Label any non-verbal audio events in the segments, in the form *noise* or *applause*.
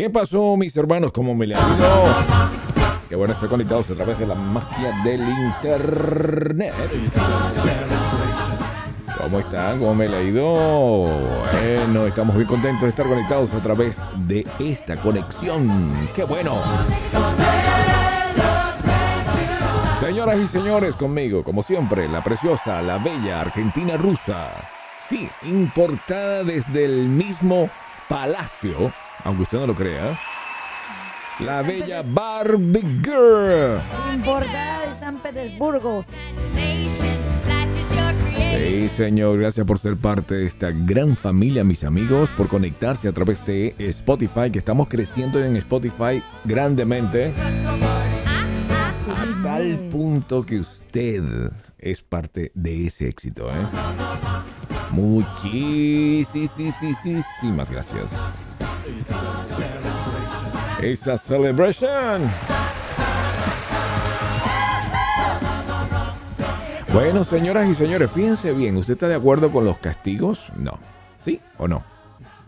¿Qué pasó, mis hermanos? ¿Cómo me le ha ido? Qué bueno, estoy conectados a través de la magia del internet. ¿Cómo están? ¿Cómo me le ha ido? Bueno, estamos muy contentos de estar conectados a través de esta conexión. ¡Qué bueno! Señoras y señores, conmigo, como siempre, la preciosa, la bella Argentina rusa. Sí, importada desde el mismo palacio, aunque usted no lo crea. La bella Barbie Girl. Importada de San Petersburgo. Sí, señor, gracias por ser parte de esta gran familia, mis amigos, por conectarse a través de Spotify, que estamos creciendo en Spotify grandemente. A tal punto que usted es parte de ese éxito, ¿eh? Muchísimas gracias. Esa celebration. Bueno, señoras y señores, fíjense bien, ¿usted está de acuerdo con los castigos? No. ¿Sí o no?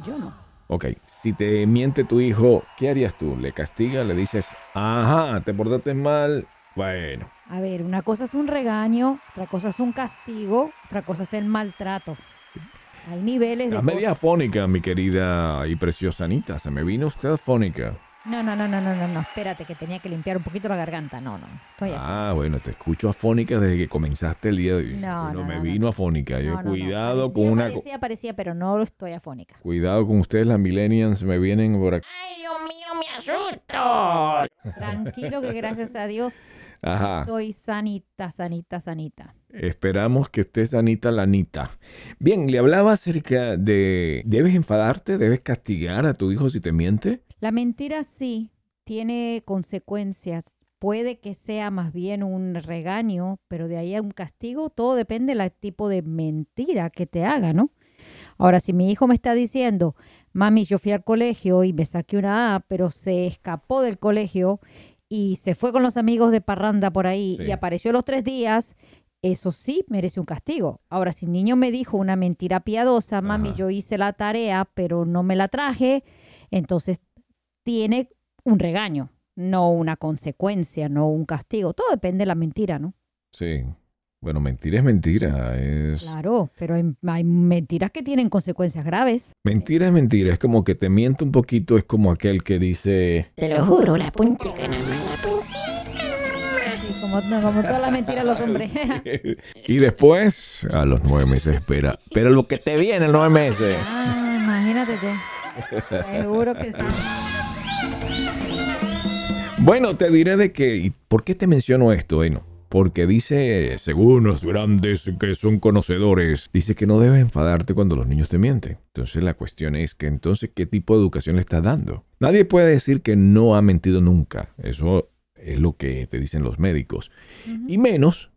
Yo no. Ok, si te miente tu hijo, ¿qué harías tú? ¿Le castigas? ¿Le dices, ajá, te portaste mal? Bueno. A ver, una cosa es un regaño, otra cosa es un castigo, otra cosa es el maltrato. Hay niveles de... La media afónica, mi querida y preciosa Anita. Se me vino usted afónica. No, no, no, no, no, no, no, espérate, que tenía que limpiar un poquito la garganta. No, no, estoy Ah, bueno, te escucho afónica desde que comenzaste el día de hoy. No, bueno, no, me no, vino afónica. Yo, No, no, no, cuidado parecía, con una... Parecía, parecía, pero no estoy afónica. Cuidado con ustedes, las millennials, me vienen por aquí. ¡Ay, Dios mío, me asusto! Tranquilo que gracias a Dios Ajá. estoy sanita, sanita, sanita. Esperamos que esté sanita la Anita. Bien, le hablaba acerca de... ¿Debes enfadarte? ¿Debes castigar a tu hijo si te miente? La mentira sí tiene consecuencias. Puede que sea más bien un regaño, pero de ahí a un castigo, todo depende del tipo de mentira que te haga, ¿no? Ahora, si mi hijo me está diciendo, mami, yo fui al colegio y me saqué una A, pero se escapó del colegio y se fue con los amigos de parranda por ahí Sí. y apareció a los tres días, eso sí merece un castigo. Ahora, si el niño me dijo una mentira piadosa, mami, Ajá. yo hice la tarea, pero no me la traje, entonces tiene un regaño, no una consecuencia, no un castigo. Todo depende de la mentira, ¿no? Sí. Bueno, mentira es mentira. Es... Claro, pero hay, hay mentiras que tienen consecuencias graves. Mentira es mentira. Es como que te miente un poquito. Es como aquel que dice... Te lo juro, la nada más, puntica. Sí, como, no, como todas las mentiras los hombres. *laughs* *laughs* y después, a los nueve meses espera. Pero lo que te viene en nueve meses. ah, imagínate tú. Seguro que sí. Bueno, te diré de que... ¿y ¿Por qué te menciono esto? Bueno, porque dice, según los grandes que son conocedores, dice que no debes enfadarte cuando los niños te mienten. Entonces la cuestión es que entonces, ¿qué tipo de educación le estás dando? Nadie puede decir que no ha mentido nunca. Eso es lo que te dicen los médicos. Y menos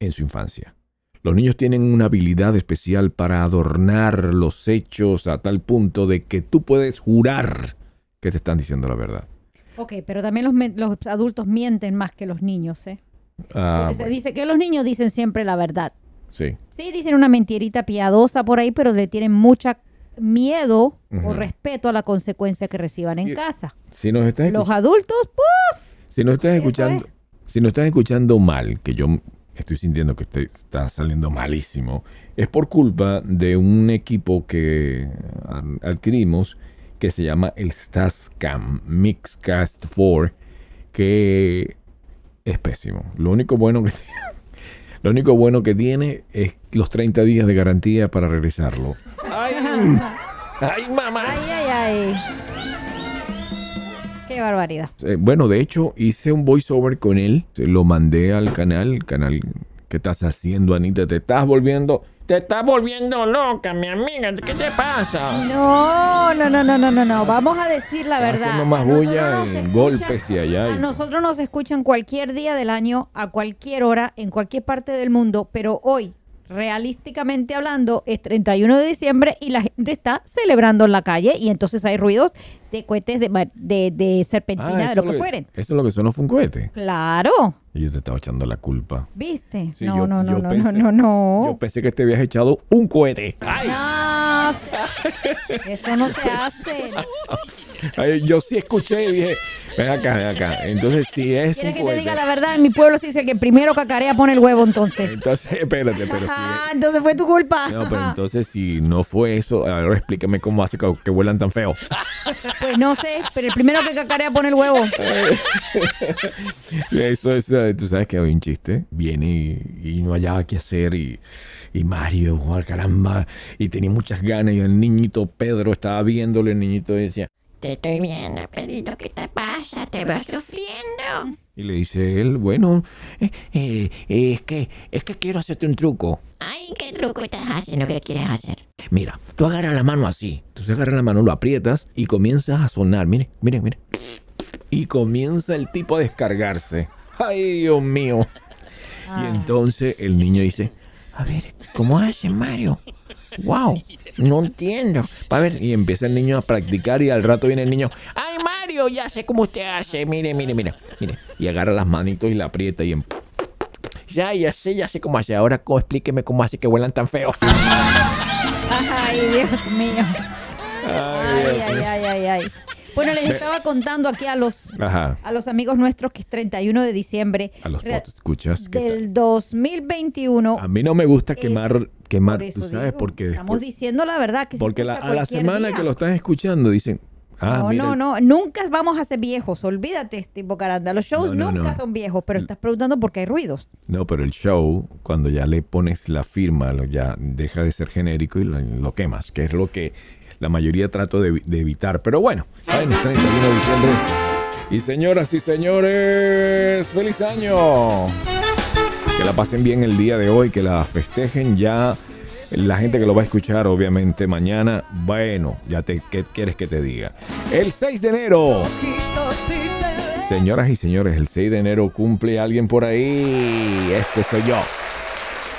en su infancia. Los niños tienen una habilidad especial para adornar los hechos a tal punto de que tú puedes jurar que te están diciendo la verdad. Ok, pero también los, los adultos mienten más que los niños, ¿eh? Ah, Porque se dice que los niños dicen siempre la verdad. sí. Sí, dicen una mentirita piadosa por ahí, pero le tienen mucha miedo o respeto a la consecuencia que reciban en casa. Si nos estás, Los adultos, ¡puf! Si nos estás escuchando, si nos estás escuchando mal, que yo estoy sintiendo que este está saliendo malísimo, es por culpa de un equipo que adquirimos que se llama el Stascam Mixcast 4, que es pésimo. Lo único bueno que *laughs* lo único bueno que tiene es los 30 días de garantía para regresarlo. ¡Ay! *laughs* ¡Ay, mamá! Ay, ay, ay. Qué barbaridad. Eh, bueno, de hecho, hice un voiceover con él. Se lo mandé al canal. El canal. ¿Qué estás haciendo, Anita? ¿Te estás volviendo? Te estás volviendo loca, mi amiga. ¿Qué te pasa? No, no, no, no, no, no, no. Vamos a decir la verdad. haciendo más bulla golpes y allá. A y- nosotros nos escuchan cualquier día del año, a cualquier hora, en cualquier parte del mundo, pero hoy, realísticamente hablando, es 31 de diciembre y la gente está celebrando en la calle y entonces hay ruidos de cohetes de, de, de serpentina, Ah, de lo que le- fueren. Eso es lo que sonó fue un cohete. Claro, Y yo te estaba echando la culpa. ¿viste? Sí, no, yo- no, no, yo no, pensé- no, no, no. Yo pensé que te habías echado un cohete. No, *laughs* eso no se hace. Ay, Yo sí escuché y dije, ven acá, ven acá. Entonces, si es un ¿Quieres que te cohete- diga la verdad? En mi pueblo se dice que el primero cacarea pone el huevo entonces. Entonces, *laughs* espérate, pero si Ah, entonces fue tu culpa. No, pero entonces si no fue eso, ahora explícame cómo hace que, que vuelan tan feo. *laughs* Pues no sé, pero el primero que cacarea pone el huevo. Eso es, eh, tú sabes que hay un chiste, viene y, y no hallaba qué hacer y, y Mario, oh, caramba, y tenía muchas ganas y el niñito Pedro estaba viéndolo, el niñito decía, Te estoy viendo, Pedrito, ¿qué te pasa? ¿Te vas sufriendo? y le dice él, bueno, eh, eh, eh, es que es que quiero hacerte un truco. Ay, ¿qué truco estás haciendo? ¿Qué quieres hacer? Mira, tú agarras la mano así, entonces agarras la mano, lo aprietas y comienzas a sonar, mire, mire, mire. Y comienza el tipo a descargarse. Ay, Dios mío. Y entonces el niño dice, a ver, ¿cómo hace Mario? Wow, no entiendo. A ver, y empieza el niño a practicar y al rato viene el niño, ay Mario, ya sé cómo usted hace, mire, mire, mire, mire. Y agarra las manitos y la aprieta y en... Ya, ya sé, ya sé cómo hace. Ahora explíqueme cómo hace que vuelan tan feo. *laughs* Ay, Dios mío. Ay, ay, ay, ay, ay. Bueno, les estaba contando aquí a los, Ajá. a los amigos nuestros que es 31 de diciembre A los Re- escuchas. Del 2021. A mí no me gusta Es- quemar, quemar, Por eso tú sabes, digo, porque estamos diciendo la verdad que se porque la- a la semana día. que lo están escuchando dicen, ah, no, mira, no, no, nunca vamos a ser viejos, olvídate, tipo caranda. Los shows No, no, nunca no. son viejos, pero estás preguntando por qué hay ruidos. No, pero el show, cuando ya le pones la firma, lo- ya deja de ser genérico y lo, lo quemas, que es lo que la mayoría trato de, evitar. Pero bueno, bueno, 31 de diciembre. Y señoras y señores, feliz año. Que la pasen bien el día de hoy, que la festejen ya. La gente que lo va a escuchar, obviamente, mañana, bueno, ya te, ¿qué quieres que te diga? El 6 de enero. Señoras y señores, el 6 de enero cumple alguien por ahí. Este soy yo.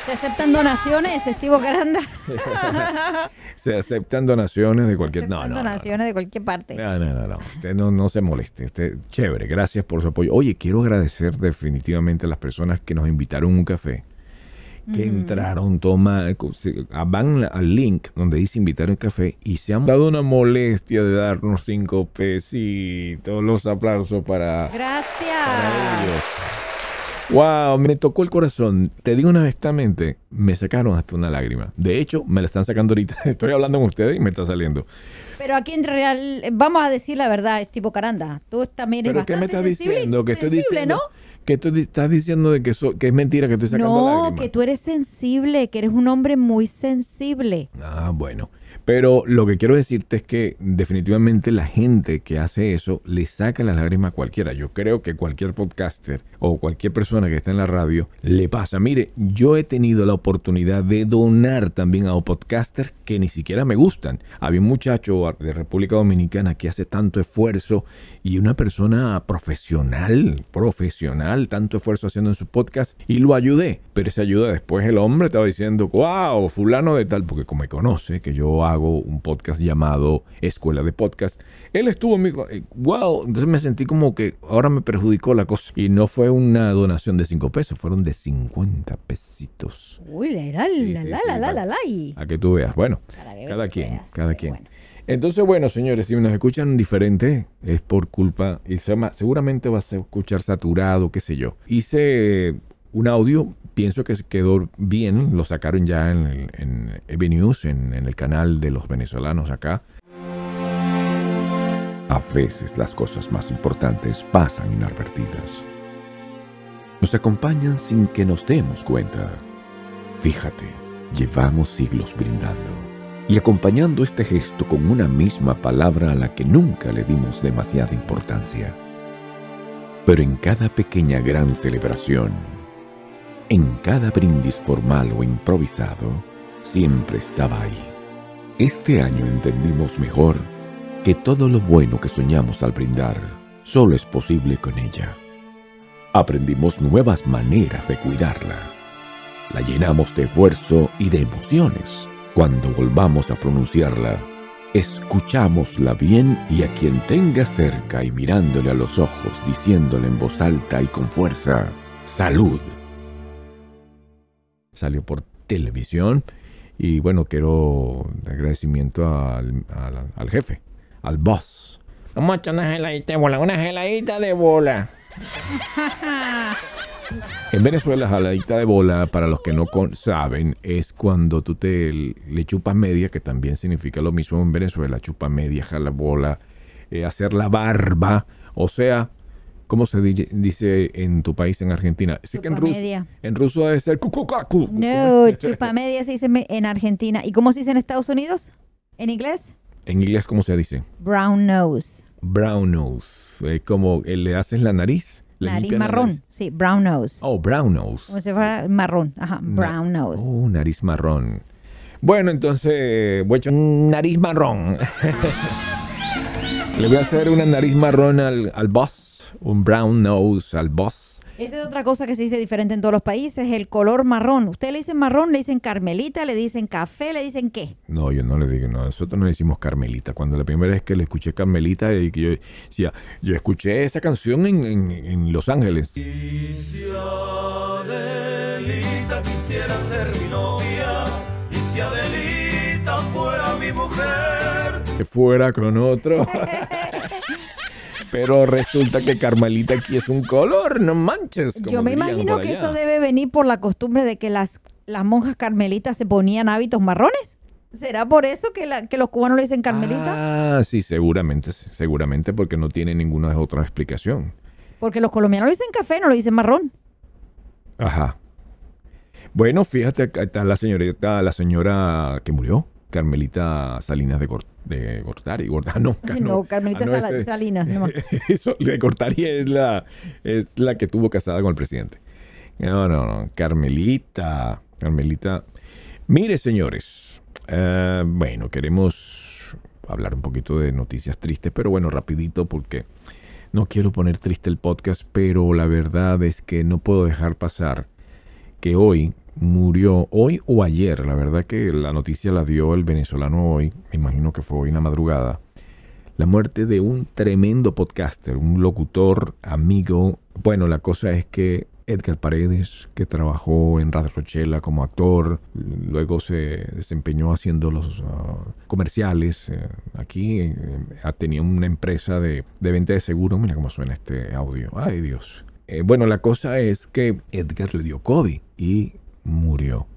¿Se aceptan donaciones, Estivo Caranda? *laughs* Se aceptan donaciones de cualquier... No, aceptan no, no, donaciones de cualquier parte. no, no, no, no. Usted no, no se moleste. Usted, chévere, gracias por su apoyo. Oye, quiero agradecer definitivamente a las personas que nos invitaron a un café. Que entraron, toma, se- ah, van al link donde dice invitar un café y se han dado una molestia de darnos cinco pesitos. Los aplausos para, para Gracias. ellos. Wow, me tocó el corazón. Te digo honestamente, me sacaron hasta una lágrima. De hecho, me la están sacando ahorita. *laughs* Estoy hablando con ustedes y me está saliendo. Pero aquí en real, vamos a decir la verdad, Estivo Caranda. Tú también eres ¿Pero qué me bastante estás sensible, diciendo? Que estoy sensible, diciendo, ¿no? que tú estás diciendo de que, so- que es mentira que estoy sacando No, lágrimas. que tú eres sensible, que eres un hombre muy sensible. Ah, bueno. Pero lo que quiero decirte es que definitivamente la gente que hace eso le saca las lágrimas a cualquiera. Yo creo que cualquier podcaster o cualquier persona que está en la radio le pasa. Mire, yo he tenido la oportunidad de donar también a podcasters que ni siquiera me gustan. Había un muchacho de República Dominicana que hace tanto esfuerzo y una persona profesional, profesional, tanto esfuerzo haciendo en su podcast y lo ayudé. Pero esa ayuda después el hombre estaba diciendo, wow, fulano de tal, porque como me conoce, que yo hago un podcast llamado Escuela de Podcast, él estuvo en mi... eh, Wow, entonces me sentí como que ahora me perjudicó la cosa. Y no fue una donación de 5 pesos, fueron de 50 pesitos. Uy, la, la, Sí, la, sí, la, sí, la, la, la, A que tú veas. Bueno, cada quien, veas, cada quien. bueno. Entonces, bueno, señores, si nos escuchan diferente, es por culpa, y se llama- seguramente va a escuchar saturado, qué sé yo. Hice un audio, pienso que quedó bien, lo sacaron ya en, el- en News, en el canal de los venezolanos acá. A veces las cosas más importantes pasan inadvertidas. Nos acompañan sin que nos demos cuenta. Fíjate, llevamos siglos brindando y acompañando este gesto con una misma palabra a la que nunca le dimos demasiada importancia. Pero en cada pequeña gran celebración, en cada brindis formal o improvisado, siempre estaba ahí. Este año entendimos mejor que todo lo bueno que soñamos al brindar solo es posible con ella. Aprendimos nuevas maneras de cuidarla. La llenamos de esfuerzo y de emociones. Cuando volvamos a pronunciarla, escuchámosla bien y a quien tenga cerca y mirándole a los ojos, diciéndole en voz alta y con fuerza, salud. Salió por televisión y bueno, quiero agradecimiento al, al- al jefe, al boss. Vamos a echar una geladita de bola, una geladita de bola. *laughs* En Venezuela, jaladita de bola, para los que no saben, es cuando tú te le chupas media, que también significa lo mismo en Venezuela, chupa media, jala bola, eh, hacer la barba, o sea, ¿cómo se di- dice en tu país, en Argentina? Sí que en, Chupa rus- media. en ruso debe ser cucucacu. No, chupa media se dice en Argentina. ¿Y cómo se dice en Estados Unidos? ¿En inglés? En inglés, ¿cómo se dice? Brown nose. Brown nose. Es como eh, le haces la nariz. le Nariz marrón. nariz. Sí, brown nose. Oh, brown nose. Como si fuera marrón. Ajá, Na- brown nose. Oh, nariz marrón. Bueno, entonces voy a echar un nariz marrón. *laughs* Le voy a hacer una nariz marrón al, al boss. Un brown nose al boss. Esa es otra cosa que se dice diferente en todos los países, el color marrón. Usted le dicen marrón, le dicen carmelita, le dicen café, le dicen qué. No, yo no le digo, no, nosotros no le decimos Carmelita. Cuando la primera vez que le escuché Carmelita, y que yo decía, yo escuché esa canción en, en- en Los Ángeles. Si Adelita quisiera ser mi novia y si Adelita fuera mi mujer. que fuera con otro. *laughs* Pero resulta que Carmelita aquí es un color, no manches. como Yo me imagino que allá. eso debe venir por la costumbre de que las, las monjas carmelitas se ponían hábitos marrones. ¿Será por eso que, la- que los cubanos le dicen carmelita? Ah, sí, seguramente, seguramente porque no tiene ninguna otra explicación. Porque los colombianos le dicen café, no le dicen marrón. Ajá. Bueno, fíjate, acá está la señorita, la señora que murió, Carmelita Salinas de, de Gortari. Gorta- ah, no, ca- No, Carmelita ah, no, Salinas. no. *laughs* Eso, de es la, es la que estuvo casada con el presidente. No, no, no. Carmelita. Carmelita. Mire, señores. eh, bueno, queremos hablar un poquito de noticias tristes, pero bueno, rapidito porque no quiero poner triste el podcast, pero la verdad es que no puedo dejar pasar que hoy murió, hoy o ayer, la verdad que la noticia la dio el venezolano hoy, me imagino que fue hoy en la madrugada, la muerte de un tremendo podcaster, un locutor, amigo. Bueno, la cosa es que Edgar Paredes, que trabajó en Radio Rochela como actor, luego se desempeñó haciendo los ah, comerciales. eh, aquí eh, tenía una empresa de, de venta de seguros. Mira cómo suena este audio. Ay, Dios. Eh, bueno, la cosa es que Edgar le dio COVID y murió.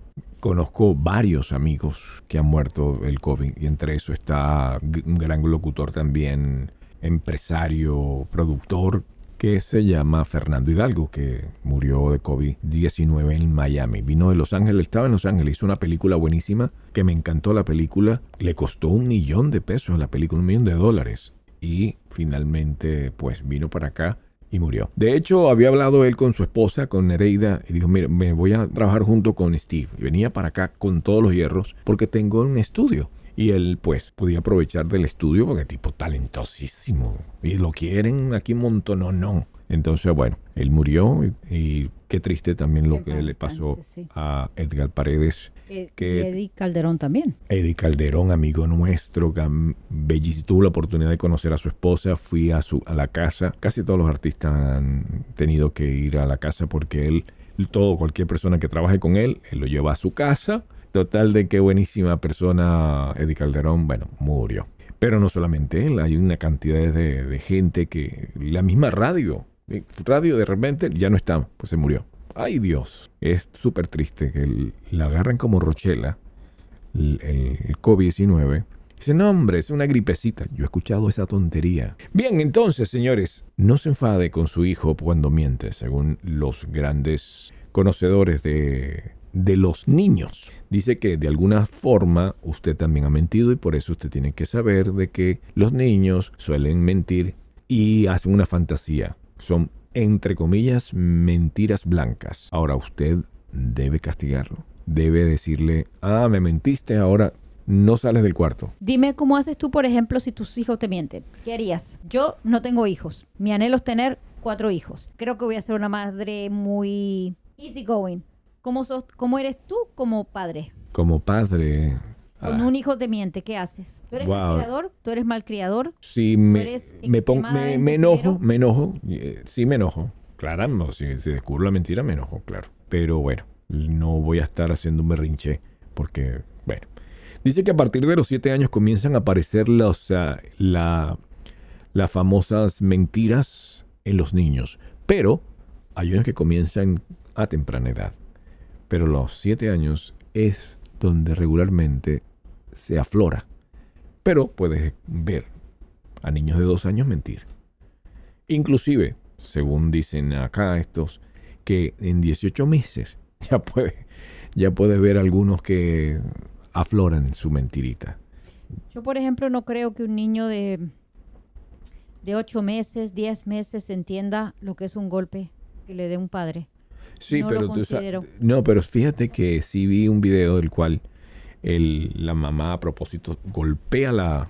Conozco varios amigos que han muerto del COVID y entre eso está un gran locutor también, empresario, productor, que se llama Fernando Hidalgo, que murió de COVID-19 en Miami. Vino de Los Ángeles, estaba en Los Ángeles, hizo una película buenísima, que me encantó la película. Le costó un millón de pesos la película, un millón de dólares. Y finalmente, pues vino para acá y murió. De hecho, había hablado él con su esposa, con Nereida, y dijo, mira, me voy a trabajar junto con Steve. Y venía para acá con todos los hierros porque tengo un estudio. Y él, pues, podía aprovechar del estudio porque tipo talentosísimo. Y lo quieren aquí un montón, no, no. Entonces, bueno, él murió y, y qué triste también lo Que le pasó sí. a Edgar Paredes. Eh, que- y Eddie Calderón también. Eddie Calderón, amigo nuestro, bellísimo. Tuve la oportunidad de conocer a su esposa, fui a, su, a la casa. Casi todos los artistas han tenido que ir a la casa porque él, todo, cualquier persona que trabaje con él, él lo lleva a su casa. Total de qué buenísima persona Eddie Calderón, bueno, murió. Pero no solamente él, hay una cantidad de, de gente que la misma radio, eh, radio de repente ya no está, pues se murió. Ay Dios, es súper triste que la agarran como Rochela el, el COVID-19. Dice, no, hombre, es una gripecita. Yo he escuchado esa tontería. Bien, entonces, señores, no se enfade con su hijo cuando miente, según los grandes conocedores de, de los niños. Dice que de alguna forma usted también ha mentido y por eso usted tiene que saber de que los niños suelen mentir y hacen una fantasía. Son, entre comillas, mentiras blancas. Ahora usted debe castigarlo. Debe decirle, ah, me mentiste, ahora no sales del cuarto. Dime cómo haces tú, por ejemplo, si tus hijos te mienten. ¿Qué harías? Yo no tengo hijos. Mi anhelo es tener cuatro hijos. Creo que voy a ser una madre muy easy going. ¿Cómo, sos, cómo eres tú como padre? Como padre... Cuando ah, un hijo te miente, ¿qué haces? ¿Tú eres Wow. criador? ¿Tú eres malcriador? si me, me, me, me enojo, me enojo, eh, sí me enojo. Claro, si, si descubro la mentira, me enojo, claro. Pero bueno, no voy a estar haciendo un berrinche porque, bueno. Dice que a partir de los siete años comienzan a aparecer ah, la, las famosas mentiras en los niños. Pero hay unos que comienzan a temprana edad. Pero los siete años es donde regularmente se aflora. Pero puedes ver a niños de dos años mentir. Inclusive, según dicen acá estos, que en 18 meses *laughs* ya puedes ya puedes ver algunos que afloran su mentirita. Yo, por ejemplo, no creo que un niño de, de 8 meses, 10 meses entienda lo que es un golpe que le dé un padre. Sí, No pero tú no, pero fíjate que sí vi un video del cual el, la mamá a propósito golpea la,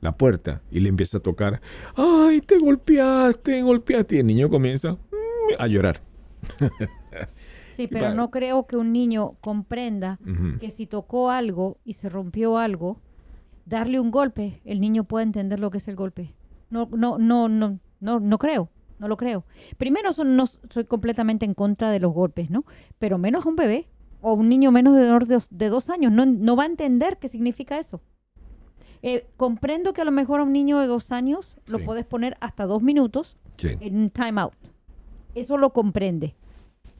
la puerta y le empieza a tocar, ay, te golpeaste, golpeaste, y el niño comienza mm, a llorar. *laughs* Sí, pero no creo que un niño comprenda que si tocó algo y se rompió algo, darle un golpe, el niño puede entender lo que es el golpe. No, no, no, no, no, no creo, no lo creo. Primero, son, no soy completamente en contra de los golpes, ¿no? Pero menos a un bebé o un niño menos de dos, de años, no, no va a entender qué significa eso. Eh, comprendo que a lo mejor a un niño de dos años lo Sí. puedes poner hasta dos minutos Sí. en un timeout. Eso lo comprende.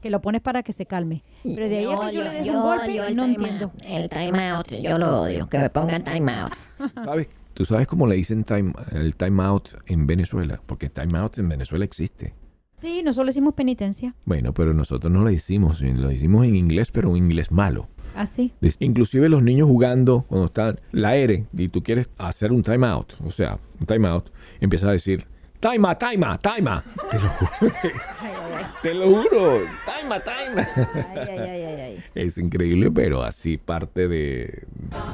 Que lo pones para que se calme. Pero de ahí a que yo le deje un golpe, el no time entiendo. out. El time out, yo lo odio, que me pongan time out. *laughs* ¿Sabes? ¿Tú sabes cómo le dicen time, el time out en Venezuela? Porque time out en Venezuela existe. Sí, nosotros hicimos penitencia. Bueno, pero nosotros no lo hicimos, lo hicimos en inglés, pero un inglés malo. Así. Des- Inclusive los niños jugando, cuando están la R y tú quieres hacer un time out, o sea, un time out, empiezas a decir, out, time out". Te lo juro. *laughs* Te lo juro. Time out. Ay, ay, ay, ay, ay. Es increíble, pero así parte de,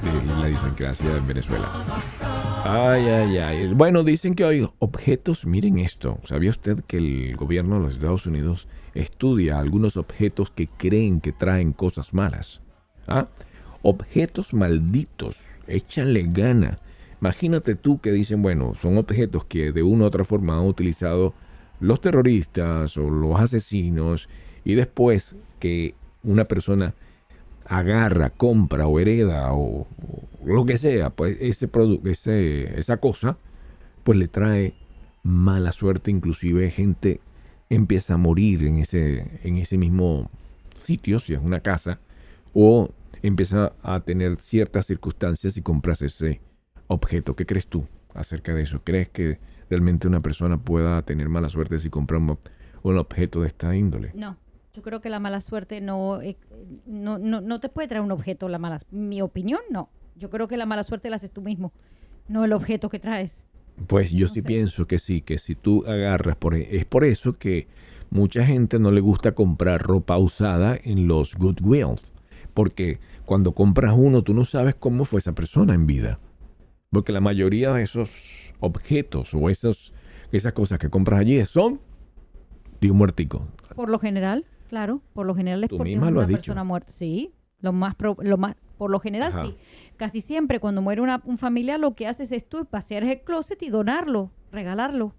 de la idiosincrasia de Venezuela. Ay, ay, ay. Bueno, dicen que hay objetos, miren esto. ¿Sabía usted que el gobierno de los Estados Unidos estudia algunos objetos que creen que traen cosas malas? ¿Ah? Objetos malditos. Échale gana. Imagínate tú que dicen, bueno, son objetos que de una u otra forma han utilizado los terroristas o los asesinos y después que una persona agarra, compra o hereda o, lo que sea, pues ese producto, esa cosa, pues le trae mala suerte, inclusive gente empieza a morir en ese, en ese mismo sitio, si es una casa, o empieza a tener ciertas circunstancias y compras ese objeto. ¿Qué crees tú acerca de eso? ¿Crees que realmente una persona pueda tener mala suerte si compra un, ob- un objeto de esta índole? No, yo creo que la mala suerte no, eh, no, no, no te puede traer un objeto la mala. Mi opinión, no. Yo creo que la mala suerte la haces tú mismo, no el objeto que traes. Pues yo No sí sé. pienso que sí, que si tú agarras, por, e- es por eso que mucha gente no le gusta comprar ropa usada en los Goodwills, porque cuando compras uno tú no sabes cómo fue esa persona en vida, porque la mayoría de esos objetos o esos, esas cosas que compras allí son de un muertico. Por lo general, claro, por lo general es Tú porque es una dicho. persona muerta. Sí, lo más, pro- lo más, por lo general Ajá. sí. Casi siempre cuando muere una, un familiar lo que haces es tú pasear el closet y donarlo, regalarlo.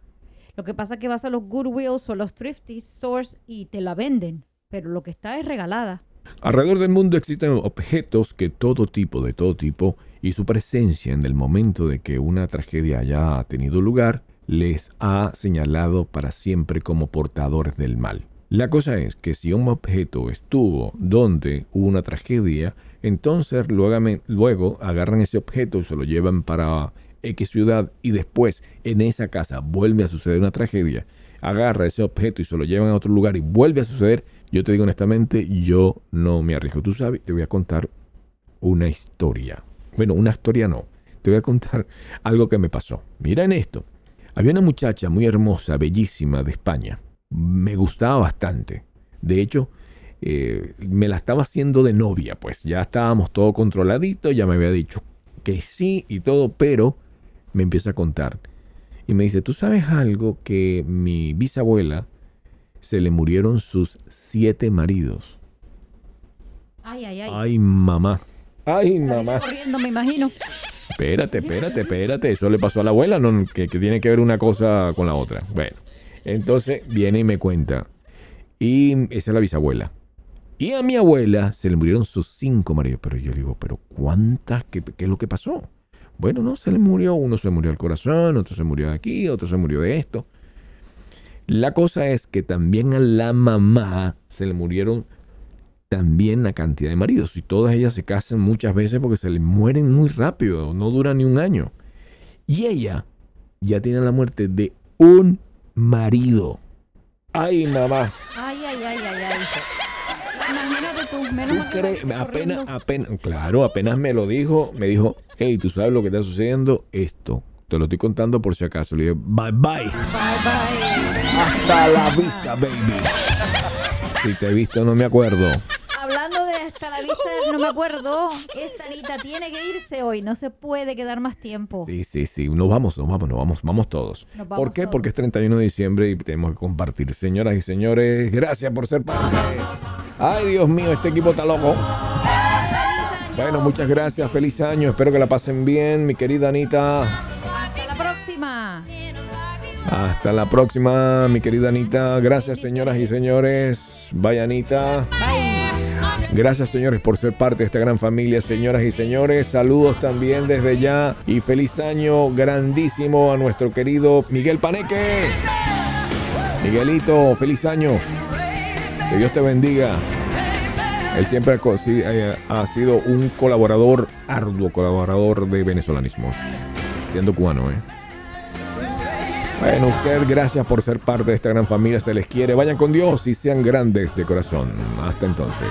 Lo que pasa es que vas a los Goodwills o los Thrifty stores y te la venden, pero lo que está es regalada. Alrededor del mundo existen objetos que todo tipo, de todo tipo, y su presencia en el momento de que una tragedia haya tenido lugar, les ha señalado para siempre como portadores del mal. La cosa es que si un objeto estuvo donde hubo una tragedia, entonces luego, luego agarran ese objeto y se lo llevan para X ciudad y después en esa casa vuelve a suceder una tragedia, agarra ese objeto y se lo llevan a otro lugar y vuelve a suceder, yo te digo honestamente, yo no me arriesgo. Tú sabes, te voy a contar una historia. Bueno, una historia no. Te voy a contar *laughs* algo que me pasó. Mira en esto. Había una muchacha muy hermosa, bellísima de España. Me gustaba bastante. De hecho, eh, me la estaba haciendo de novia, pues ya estábamos todo controladito, ya me había dicho que sí y todo, pero me empieza a contar. Y me dice, ¿tú sabes algo que mi bisabuela se le murieron sus siete maridos? Ay, ay, ay. Ay, mamá. Ay, mamá. corriendo, me imagino. Espérate, espérate, espérate. Eso le pasó a la abuela, no, que, que tiene que ver una cosa con la otra. Bueno, entonces viene y me cuenta. Y esa es la bisabuela. Y a mi abuela se le murieron sus cinco maridos. Pero yo le digo, ¿pero cuántas? ¿Qué, qué es lo que pasó? Bueno, no, se le murió, uno se murió al corazón, otro se murió de aquí, otro se murió de esto. La cosa es que también a la mamá se le murieron también la cantidad de maridos. Y todas ellas se casan muchas veces porque se le mueren muy rápido, no dura ni un año. Y ella ya tiene la muerte de un marido. Ay, mamá. Ay, ay, ay, ay, ay. Imagínate tú, menos ¿Tú crees? Apenas, apenas, claro, apenas me lo dijo, me dijo, hey, ¿tú sabes lo que está sucediendo? Esto. Te lo estoy contando por si acaso. Le dije, bye bye. Bye, bye. Hasta la vista, baby. Si te he visto, no me acuerdo. No me acuerdo. Esta Anita tiene que irse hoy. No se puede quedar más tiempo. Sí, sí, sí. Nos vamos, nos vamos, nos vamos, vamos todos. Nos vamos ¿Por qué? todos. Porque es 31 de diciembre y tenemos que compartir. Señoras y señores, gracias por ser parte. Ay, Dios mío, este equipo está loco. Bueno, muchas gracias. Feliz año. Espero que la pasen bien, mi querida Anita. Hasta la próxima. Hasta la próxima, mi querida Anita. Gracias, señoras y señores. Vaya, Anita. Gracias, señores, por ser parte de esta gran familia, señoras y señores. Saludos también desde ya y feliz año grandísimo a nuestro querido Miguel Paneque. Miguelito, feliz año. Que Dios te bendiga. Él siempre ha eh, ha sido un colaborador, arduo colaborador de venezolanismo, siendo cubano, ¿eh? Bueno, usted, gracias por ser parte de esta gran familia. Se les quiere. Vayan con Dios y sean grandes de corazón. Hasta entonces.